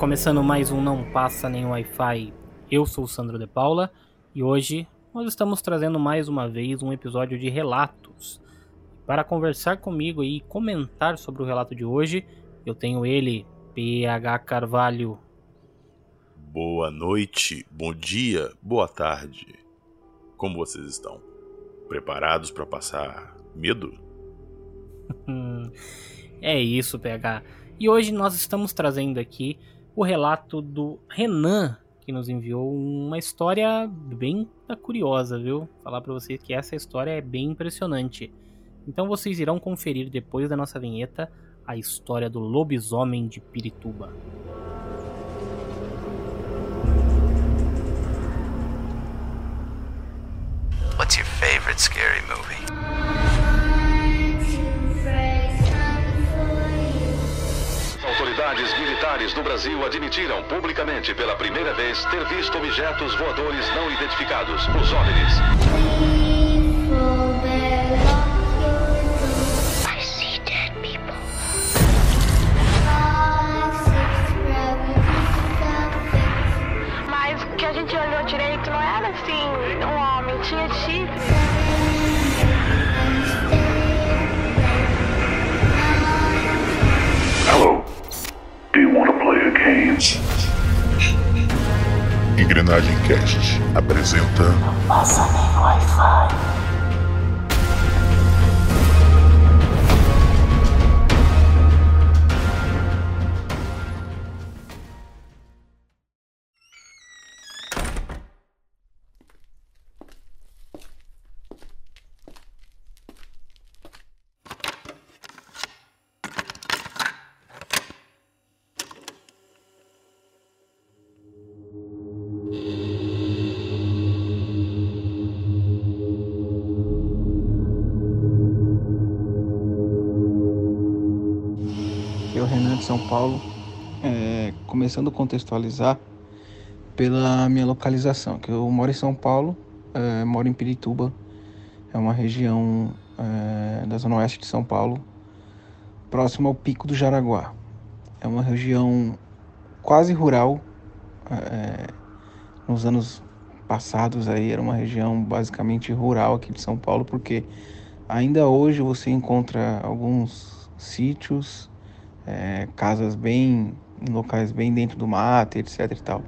começando mais um Não Passa Nem Wi-Fi. Eu sou o Sandro de Paula e hoje nós estamos trazendo mais uma vez um episódio de relatos. Para conversar comigo e comentar sobre o relato de hoje, eu tenho ele, PH Carvalho. Boa noite, bom dia, boa tarde. Como vocês estão? Preparados para passar medo? é isso, PH. E hoje nós estamos trazendo aqui o relato do Renan, que nos enviou uma história bem curiosa, viu? Falar para vocês que essa história é bem impressionante. Então vocês irão conferir depois da nossa vinheta a história do lobisomem de Pirituba. What's your favorite scary movie? Do Brasil admitiram publicamente pela primeira vez ter visto objetos voadores não identificados, os OVNIs. Engrenagem Cast apresenta. Não passa nem Wi-Fi. São Paulo, é, começando a contextualizar pela minha localização, que eu moro em São Paulo, é, moro em Pirituba, é uma região é, da zona oeste de São Paulo, próximo ao Pico do Jaraguá. É uma região quase rural. É, nos anos passados aí era uma região basicamente rural aqui de São Paulo, porque ainda hoje você encontra alguns sítios é, casas bem em locais bem dentro do mato, etc e tal.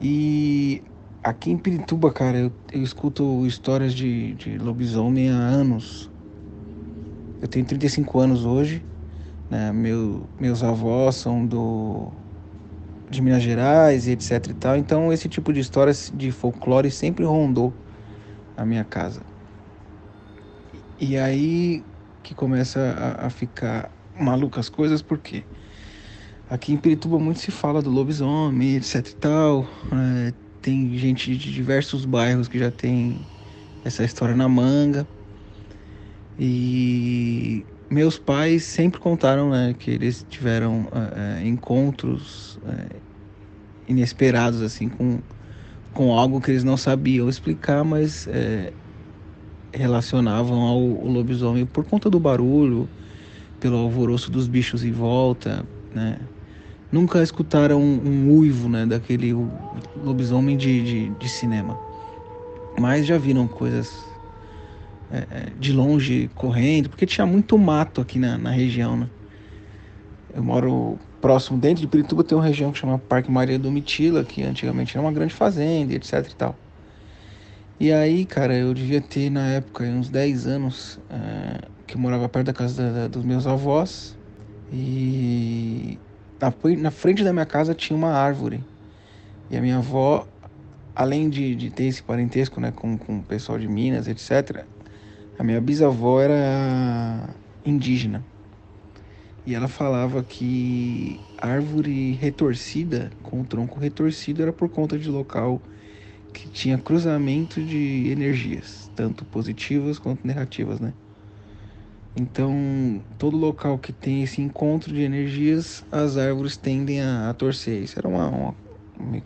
E aqui em Pirituba, cara, eu, eu escuto histórias de, de lobisomem há anos. Eu tenho 35 anos hoje, né? Meu, meus avós são do de Minas Gerais etc e tal. Então esse tipo de histórias de folclore sempre rondou a minha casa. E aí que começa a, a ficar malucas coisas, porque aqui em Pirituba muito se fala do lobisomem, etc e tal. É, tem gente de diversos bairros que já tem essa história na manga. E meus pais sempre contaram né, que eles tiveram é, é encontros é, inesperados assim com, com algo que eles não sabiam explicar, mas é, relacionavam ao, ao lobisomem por conta do barulho, pelo alvoroço dos bichos em volta, né? Nunca escutaram um, um uivo, né, daquele lobisomem de, de, de cinema. Mas já viram coisas é, é, de longe correndo, porque tinha muito mato aqui na, na região, né? Eu moro próximo, dentro de Pirituba tem uma região que chama Parque Maria do Mitila, que antigamente era uma grande fazenda, etc e tal. E aí, cara, eu devia ter na época uns 10 anos. É, que morava perto da casa da, dos meus avós. E na, na, frente da minha casa tinha uma árvore. E a minha avó, além de, de ter esse parentesco né, com, com o pessoal de Minas, etc., a minha bisavó era indígena. E ela falava que árvore retorcida, com o tronco retorcido, era por conta de local que tinha cruzamento de energias, tanto positivas quanto negativas, né? Então, todo local que tem esse encontro de energias, as árvores tendem a, a torcer. Isso era uma, uma,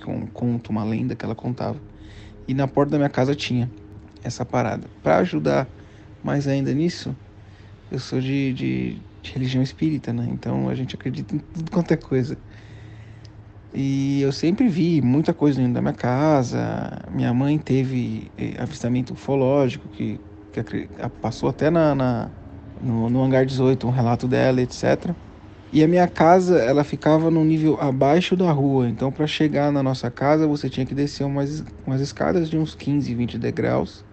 um conto, uma lenda que ela contava. E na porta da minha casa tinha essa parada. Para ajudar mais ainda nisso, eu sou de, de, de, religião espírita, né? Então a gente acredita em tudo quanto é coisa. E eu sempre vi muita coisa dentro da minha casa. Minha mãe teve eh, avistamento ufológico, que, que passou até na, na no, no hangar 18, um relato dela, etc. E a minha casa, ela ficava num nível abaixo da rua. Então, para chegar na nossa casa, você tinha que descer umas, umas escadas de uns 15, 20 degraus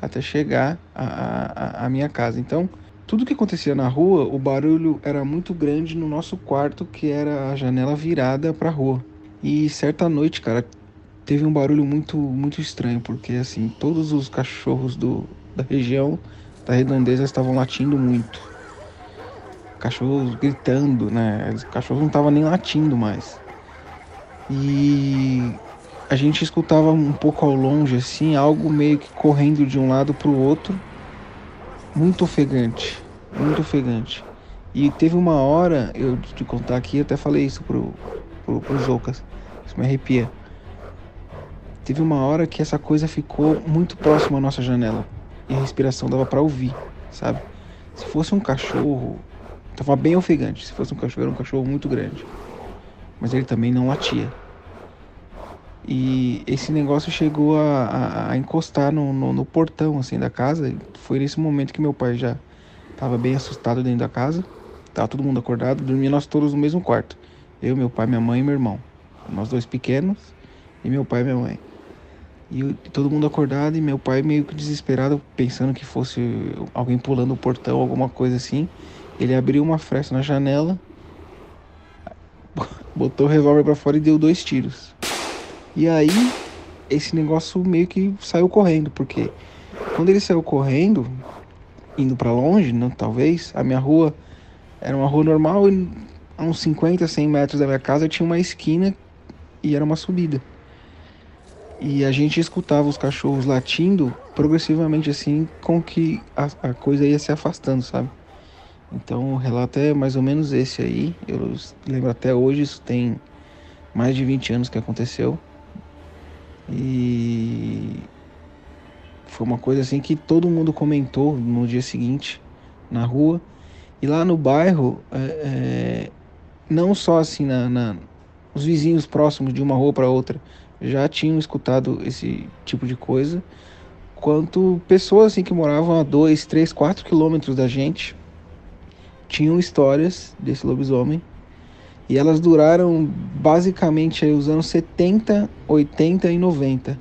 até chegar à minha casa. Então, tudo que acontecia na rua, o barulho era muito grande no nosso quarto, que era a janela virada para a rua. E certa noite, cara, teve um barulho muito muito estranho, porque assim, todos os cachorros do, da região da redondeza estavam latindo muito. Cachorros gritando, né? Os cachorros não estavam nem latindo mais. E a gente escutava um pouco ao longe, assim, algo meio que correndo de um lado para o outro muito ofegante, muito ofegante. E teve uma hora, eu te contar aqui, até falei isso pro, pro, pro Zocas, isso me arrepia. Teve uma hora que essa coisa ficou muito próxima à nossa janela e a respiração dava para ouvir, sabe? Se fosse um cachorro, tava bem ofegante. Se fosse um cachorro, era um cachorro muito grande. Mas ele também não latia. E esse negócio chegou a, a, a encostar no, no, no, portão assim da casa. Foi nesse momento que meu pai já estava bem assustado dentro da casa. Tava todo mundo acordado, dormia nós todos no mesmo quarto. Eu, meu pai, minha mãe e meu irmão. Nós dois pequenos e meu pai e minha mãe. E todo mundo acordado e meu pai meio que desesperado, pensando que fosse alguém pulando o portão, alguma coisa assim. Ele abriu uma fresta na janela, botou o revólver para fora e deu dois tiros. E aí, esse negócio meio que saiu correndo, porque quando ele saiu correndo, indo para longe, não, talvez, a minha rua era uma rua normal e a uns 50, 100 metros da minha casa tinha uma esquina e era uma subida. E a gente escutava os cachorros latindo progressivamente assim, com que a, a coisa ia se afastando, sabe? Então o relato é mais ou menos esse aí. Eu lembro até hoje, isso tem mais de 20 anos que aconteceu. E foi uma coisa assim que todo mundo comentou no dia seguinte na rua. E lá no bairro, é, é, não só assim na, na, os vizinhos próximos de uma rua para outra já tinham escutado esse tipo de coisa, quanto pessoas assim que moravam a 2, 3, 4 quilômetros da gente tinham histórias desse lobisomem e elas duraram basicamente aí os anos 70, 80 e 90.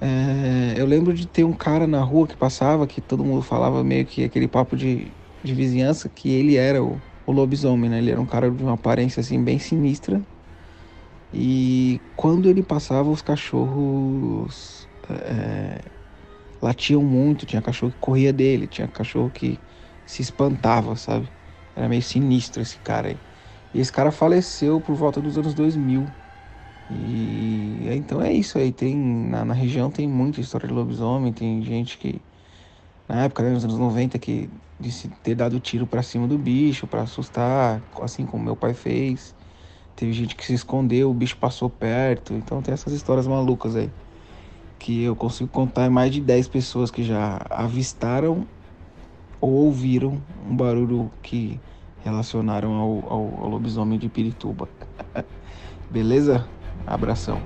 É, eu lembro de ter um cara na rua que passava, que todo mundo falava meio que aquele papo de, de vizinhança, que ele era o, o lobisomem, né? Ele era um cara de uma aparência assim bem sinistra. E quando ele passava, os cachorros é, latiam muito. Tinha cachorro que corria dele, tinha cachorro que se espantava, sabe? Era meio sinistro esse cara aí. E esse cara faleceu por volta dos anos 2000. E então é isso aí. Tem, na, na região tem muita história de lobisomem. Tem gente que, na época, né, nos anos 90, que disse ter dado tiro para cima do bicho para assustar, assim como meu pai fez. Teve gente que se escondeu, o bicho passou perto. Então tem essas histórias malucas aí. Que eu consigo contar mais de 10 pessoas que já avistaram ou ouviram um barulho que relacionaram ao, ao, ao lobisomem de Pirituba. Beleza? Abração.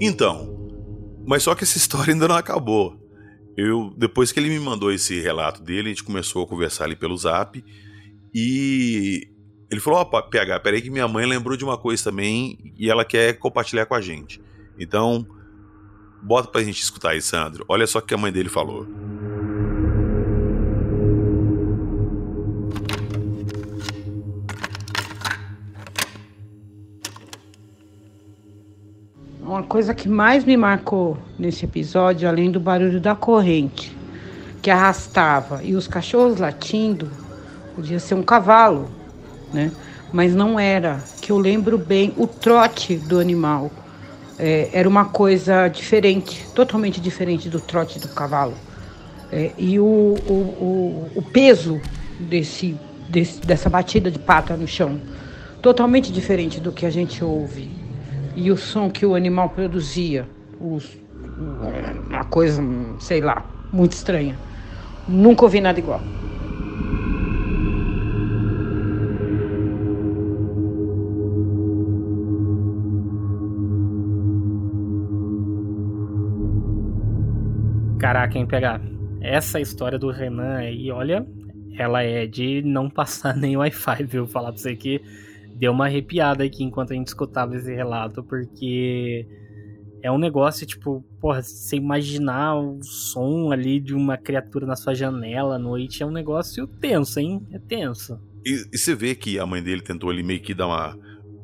Então, mas só que essa história ainda não acabou. Eu, depois que ele me mandou esse relato dele, a gente começou a conversar ali pelo zap e ele falou: Ó, oh, PH, peraí que minha mãe lembrou de uma coisa também e ela quer compartilhar com a gente. Então, bota pra gente escutar aí, Sandro. Olha só o que a mãe dele falou. Uma coisa que mais me marcou nesse episódio, além do barulho da corrente que arrastava e os cachorros latindo, podia ser um cavalo, né? mas não era, que eu lembro bem o trote do animal. É, era uma coisa diferente, totalmente diferente do trote do cavalo. É, e o, o, o, o peso desse, desse, dessa batida de pata no chão, totalmente diferente do que a gente ouve. E o som que o animal produzia, os, uma coisa, sei lá, muito estranha. Nunca ouvi nada igual. Caraca, hein, pegar. Essa história do Renan aí, olha, ela é de não passar nem Wi-Fi, viu? Falar pra você que deu uma arrepiada aqui enquanto a gente escutava esse relato, porque é um negócio, tipo, porra, você imaginar o som ali de uma criatura na sua janela à noite é um negócio tenso, hein? É tenso. E, e você vê que a mãe dele tentou ali meio que dar uma.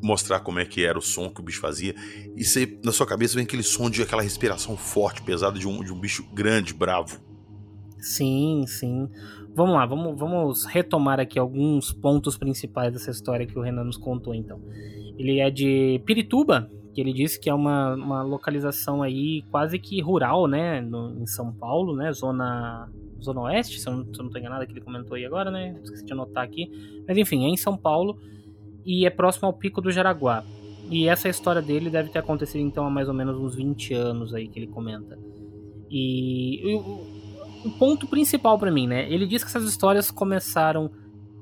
mostrar como é que era o som que o bicho fazia. E você, na sua cabeça vem aquele som de aquela respiração forte, pesada de um, de um bicho grande, bravo. Sim, sim. Vamos lá, vamos, vamos retomar aqui alguns pontos principais dessa história que o Renan nos contou, então. Ele é de Pirituba, que ele disse que é uma, uma localização aí quase que rural, né, no, em São Paulo, né, zona, zona oeste, se eu, não, se eu não tô enganado, que ele comentou aí agora, né, esqueci de anotar aqui, mas enfim, é em São Paulo e é próximo ao Pico do Jaraguá. E essa história dele deve ter acontecido então há mais ou menos uns 20 anos aí que ele comenta. E o ponto principal para mim, né, ele diz que essas histórias começaram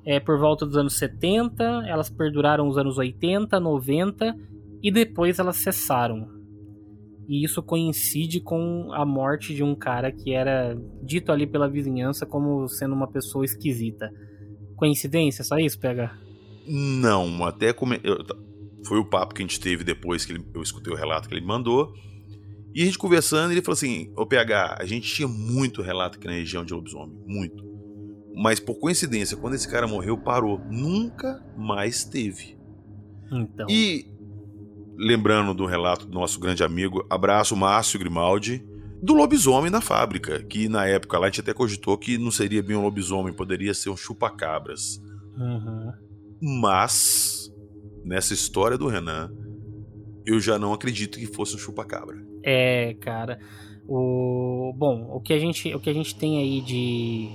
é, por volta dos anos 70, elas perduraram os anos 80, 90 e depois elas cessaram. E isso coincide com a morte de um cara que era dito ali pela vizinhança como sendo uma pessoa esquisita. Coincidência, só isso, pega? Não, até eu... foi o papo que a gente teve depois que ele... eu escutei o relato que ele mandou. E a gente conversando, ele falou assim: Ô PH, a gente tinha muito relato aqui na região de lobisomem, muito. Mas por coincidência, quando esse cara morreu, parou. Nunca mais teve. Então. E lembrando do relato do nosso grande amigo, abraço Márcio Grimaldi, do lobisomem na fábrica, que na época lá a gente até cogitou que não seria bem um lobisomem, poderia ser um chupa-cabras. Uhum. Mas, nessa história do Renan, eu já não acredito que fosse um chupa-cabra. É, cara. O bom, o que a gente, o que a gente tem aí de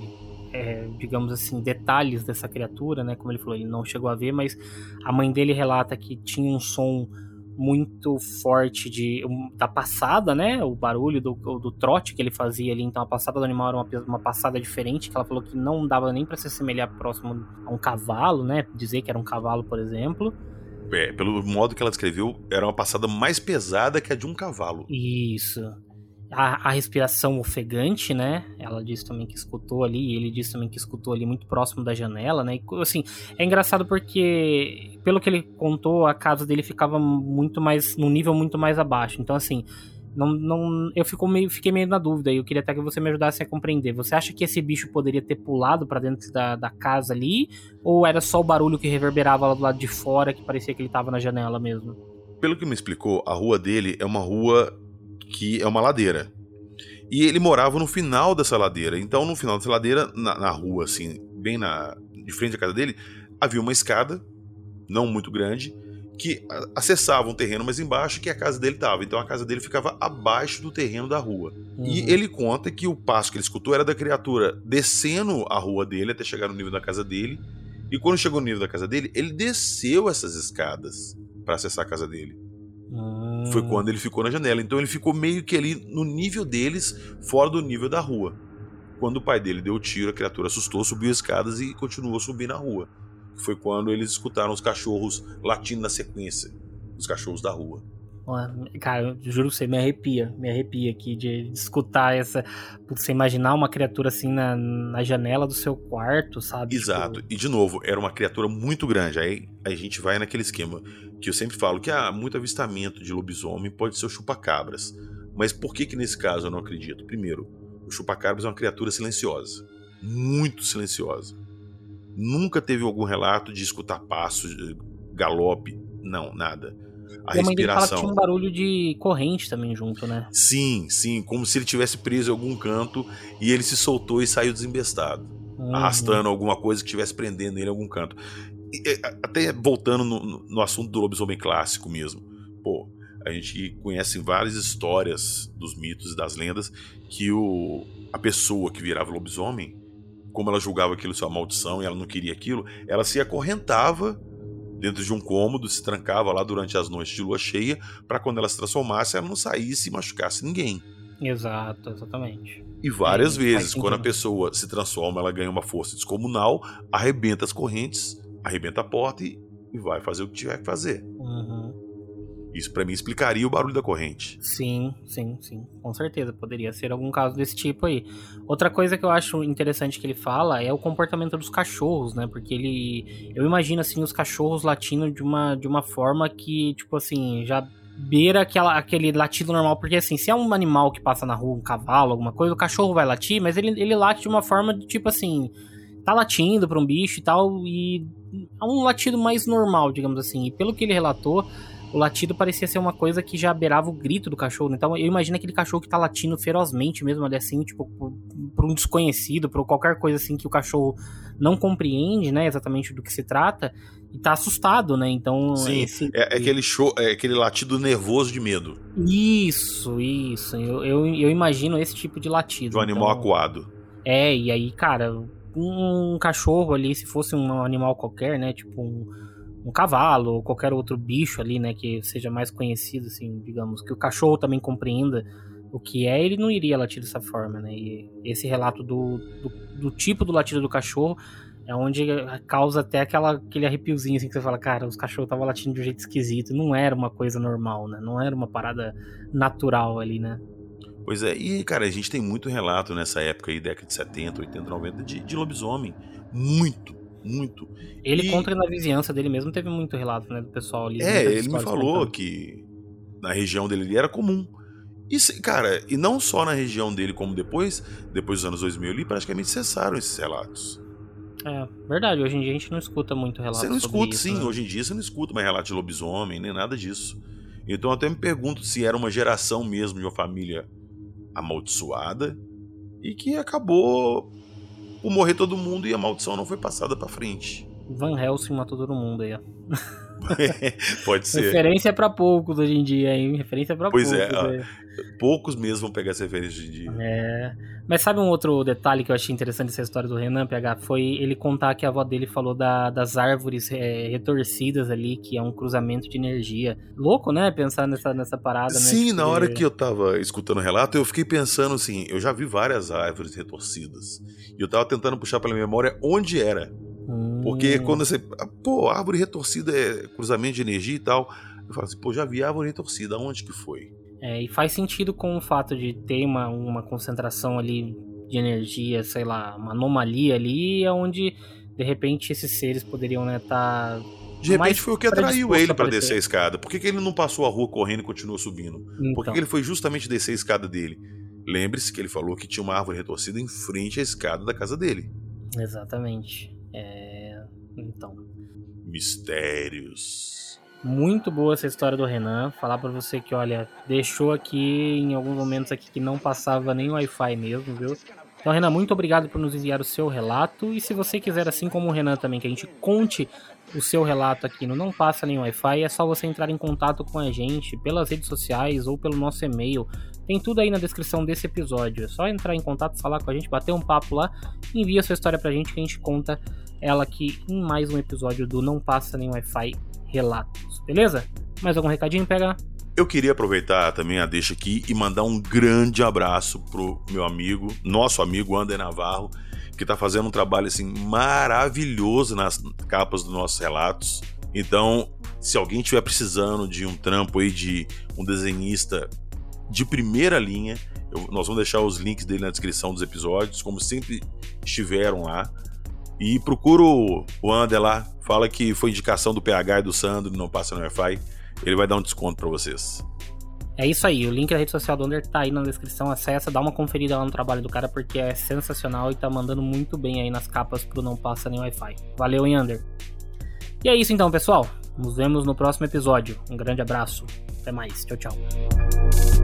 é, digamos assim, detalhes dessa criatura, né? Como ele falou, ele não chegou a ver, mas a mãe dele relata que tinha um som muito forte de da passada, né? O barulho do, do trote que ele fazia ali. Então a passada do animal era uma, uma passada diferente, que ela falou que não dava nem para se assemelhar próximo a um cavalo, né? Dizer que era um cavalo, por exemplo. É, pelo modo que ela descreveu, era uma passada mais pesada que a de um cavalo. Isso a, a, respiração ofegante, né? Ela disse também que escutou ali, e ele disse também que escutou ali muito próximo da janela, né? E, assim, é engraçado porque, pelo que ele contou, a casa dele ficava muito mais, num nível muito mais abaixo. Então, assim, não, não, eu fico meio, fiquei meio na dúvida e eu queria até que você me ajudasse a compreender. Você acha que esse bicho poderia ter pulado para dentro da, da casa ali? Ou era só o barulho que reverberava lá do lado de fora, que parecia que ele tava na janela mesmo? Pelo que me explicou, a rua dele é uma rua que é uma ladeira. E ele morava no final dessa ladeira. Então, no final dessa ladeira, na, na rua, assim, bem na, de frente à casa dele, havia uma escada, não muito grande, que acessava um terreno mais embaixo que a casa dele estava. Então a casa dele ficava abaixo do terreno da rua. Uhum. E ele conta que o passo que ele escutou era da criatura descendo a rua dele até chegar no nível da casa dele. E quando chegou no nível da casa dele, ele desceu essas escadas para acessar a casa dele. Foi hum. quando ele ficou na janela. Então ele ficou meio que ali no nível deles, fora do nível da rua. Quando o pai dele deu o tiro, a criatura assustou, subiu as escadas e continuou a subir na rua. Foi quando eles escutaram os cachorros latindo na sequência. Os cachorros da rua. Cara, eu juro que você me arrepia, me arrepia aqui de, de escutar essa. Você imaginar uma criatura assim na, na janela do seu quarto, sabe? Exato. Tipo... E de novo, era uma criatura muito grande. Aí a gente vai naquele esquema que eu sempre falo que há ah, muito avistamento de lobisomem pode ser o chupacabras. Mas por que que nesse caso eu não acredito? Primeiro, o chupacabras é uma criatura silenciosa, muito silenciosa. Nunca teve algum relato de escutar passos, galope, não, nada a e a que tinha um barulho de corrente também junto, né? Sim, sim, como se ele tivesse preso em algum canto e ele se soltou e saiu desembestado, uhum. arrastando alguma coisa que estivesse prendendo ele em algum canto. até voltando no, no assunto do lobisomem clássico mesmo. Pô, a gente conhece várias histórias dos mitos e das lendas que o, a pessoa que virava lobisomem, como ela julgava aquilo sua maldição e ela não queria aquilo, ela se acorrentava dentro de um cômodo, se trancava lá durante as noites de lua cheia, para quando ela se transformasse, ela não saísse e machucasse ninguém. Exato, exatamente. E várias é, vezes, quando a pessoa se transforma, ela ganha uma força descomunal, arrebenta as correntes, arrebenta a porta e, e vai fazer o que tiver que fazer. Uhum. Isso para mim explicaria o barulho da corrente. Sim, sim, sim. Com certeza. Poderia ser algum caso desse tipo aí. Outra coisa que eu acho interessante que ele fala é o comportamento dos cachorros, né? Porque ele. Eu imagino assim os cachorros latindo de uma, de uma forma que, tipo assim, já beira aquela, aquele latido normal. Porque assim, se é um animal que passa na rua, um cavalo, alguma coisa, o cachorro vai latir, mas ele, ele late de uma forma de tipo assim. Tá latindo pra um bicho e tal, e é um latido mais normal, digamos assim. E pelo que ele relatou, o latido parecia ser uma coisa que já beirava o grito do cachorro. Né? Então eu imagino aquele cachorro que tá latindo ferozmente mesmo ali assim, tipo, por, um desconhecido, por qualquer coisa assim que o cachorro não compreende, né, exatamente do que se trata, e tá assustado, né? Então. Sim, esse... é, é, aquele show, é aquele latido nervoso de medo. Isso, isso. Eu, eu, eu imagino esse tipo de latido. De um animal então... acuado. É, e aí, cara, um cachorro ali, se fosse um animal qualquer, né? Tipo um um cavalo ou qualquer outro bicho ali, né, que seja mais conhecido, assim, digamos, que o cachorro também compreenda o que é, ele não iria latir dessa forma, né? E esse relato do, do, do tipo do latido do cachorro é onde causa até aquela, aquele arrepiozinho, assim, que você fala, cara, os cachorros estavam latindo de um jeito esquisito, não era uma coisa normal, né? Não era uma parada natural ali, né? Pois é, e cara, a gente tem muito relato nessa época aí, década de 70, 80, 90, de, de lobisomem. Muito, muito. Ele e... contra na vizinhança dele mesmo teve muito relato, né, do pessoal ali. É, ele me falou contando. que na região dele era comum. E, cara, e não só na região dele, como depois, depois dos anos 2000 ali, praticamente cessaram esses relatos. É, verdade, hoje em dia a gente não escuta muito relato Você não escuta, isso, sim, né? hoje em dia você não escuta mais relato de lobisomem, nem nada disso. Então eu até me pergunto se era uma geração mesmo de uma família amaldiçoada e que acabou por morrer todo mundo e a maldição não foi passada para frente. Van Helsing matou todo mundo aí, ó. Pode ser. Referência para poucos hoje em dia, hein? Referência para poucos. Pois é, ó, poucos mesmo vão pegar essa referência em dia. É. Mas sabe um outro detalhe que eu achei interessante dessa história do Renan PH? Foi ele contar que a avó dele falou da, das árvores é, retorcidas ali, que é um cruzamento de energia. Louco, né? Pensar nessa, nessa parada, né? Sim, tipo, na hora que eu tava escutando o relato, eu fiquei pensando assim, eu já vi várias árvores retorcidas. E eu tava tentando puxar pela memória onde era. Porque hum. quando você. Pô, árvore retorcida é cruzamento de energia e tal. Eu falo assim, pô, já vi árvore retorcida, onde que foi? É, e faz sentido com o fato de ter uma, uma concentração ali de energia, sei lá, uma anomalia ali, onde de repente esses seres poderiam estar. Né, tá de repente foi o que atraiu ele para descer a escada. Por que, que, ele não passou a rua correndo e continuou subindo? Então. Por que, que ele foi justamente descer a escada dele? Lembre-se que ele falou que tinha uma árvore retorcida em frente à escada da casa dele. Exatamente. É... Então. Mistérios. Muito boa essa história do Renan. Falar para você que, olha, deixou aqui em alguns momentos aqui que não passava nem Wi-Fi mesmo, viu? Então, Renan, muito obrigado por nos enviar o seu relato. E se você quiser, assim como o Renan também, que a gente conte o seu relato aqui no Não Passa Nem Wi-Fi, é só você entrar em contato com a gente pelas redes sociais ou pelo nosso e-mail. Tem tudo aí na descrição desse episódio. É só entrar em contato, falar com a gente, bater um papo lá, envia sua história pra gente que a gente conta ela aqui em mais um episódio do Não Passa Nem Wi-Fi Relatos. Beleza? Mais algum recadinho, pega? Eu queria aproveitar também a deixa aqui e mandar um grande abraço pro meu amigo, nosso amigo Ander Navarro, que está fazendo um trabalho assim maravilhoso nas capas dos nossos relatos. Então, se alguém estiver precisando de um trampo aí de um desenhista de primeira linha, eu, nós vamos deixar os links dele na descrição dos episódios, como sempre estiveram lá. E procura o Ander lá, fala que foi indicação do PH e do Sandro, não passa no Wi-Fi, ele vai dar um desconto para vocês. É isso aí, o link da rede social do Under tá aí na descrição, acessa, dá uma conferida lá no trabalho do cara porque é sensacional e tá mandando muito bem aí nas capas pro Não Passa Nem Wi-Fi. Valeu, Under? E é isso então, pessoal. Nos vemos no próximo episódio. Um grande abraço. Até mais. Tchau, tchau.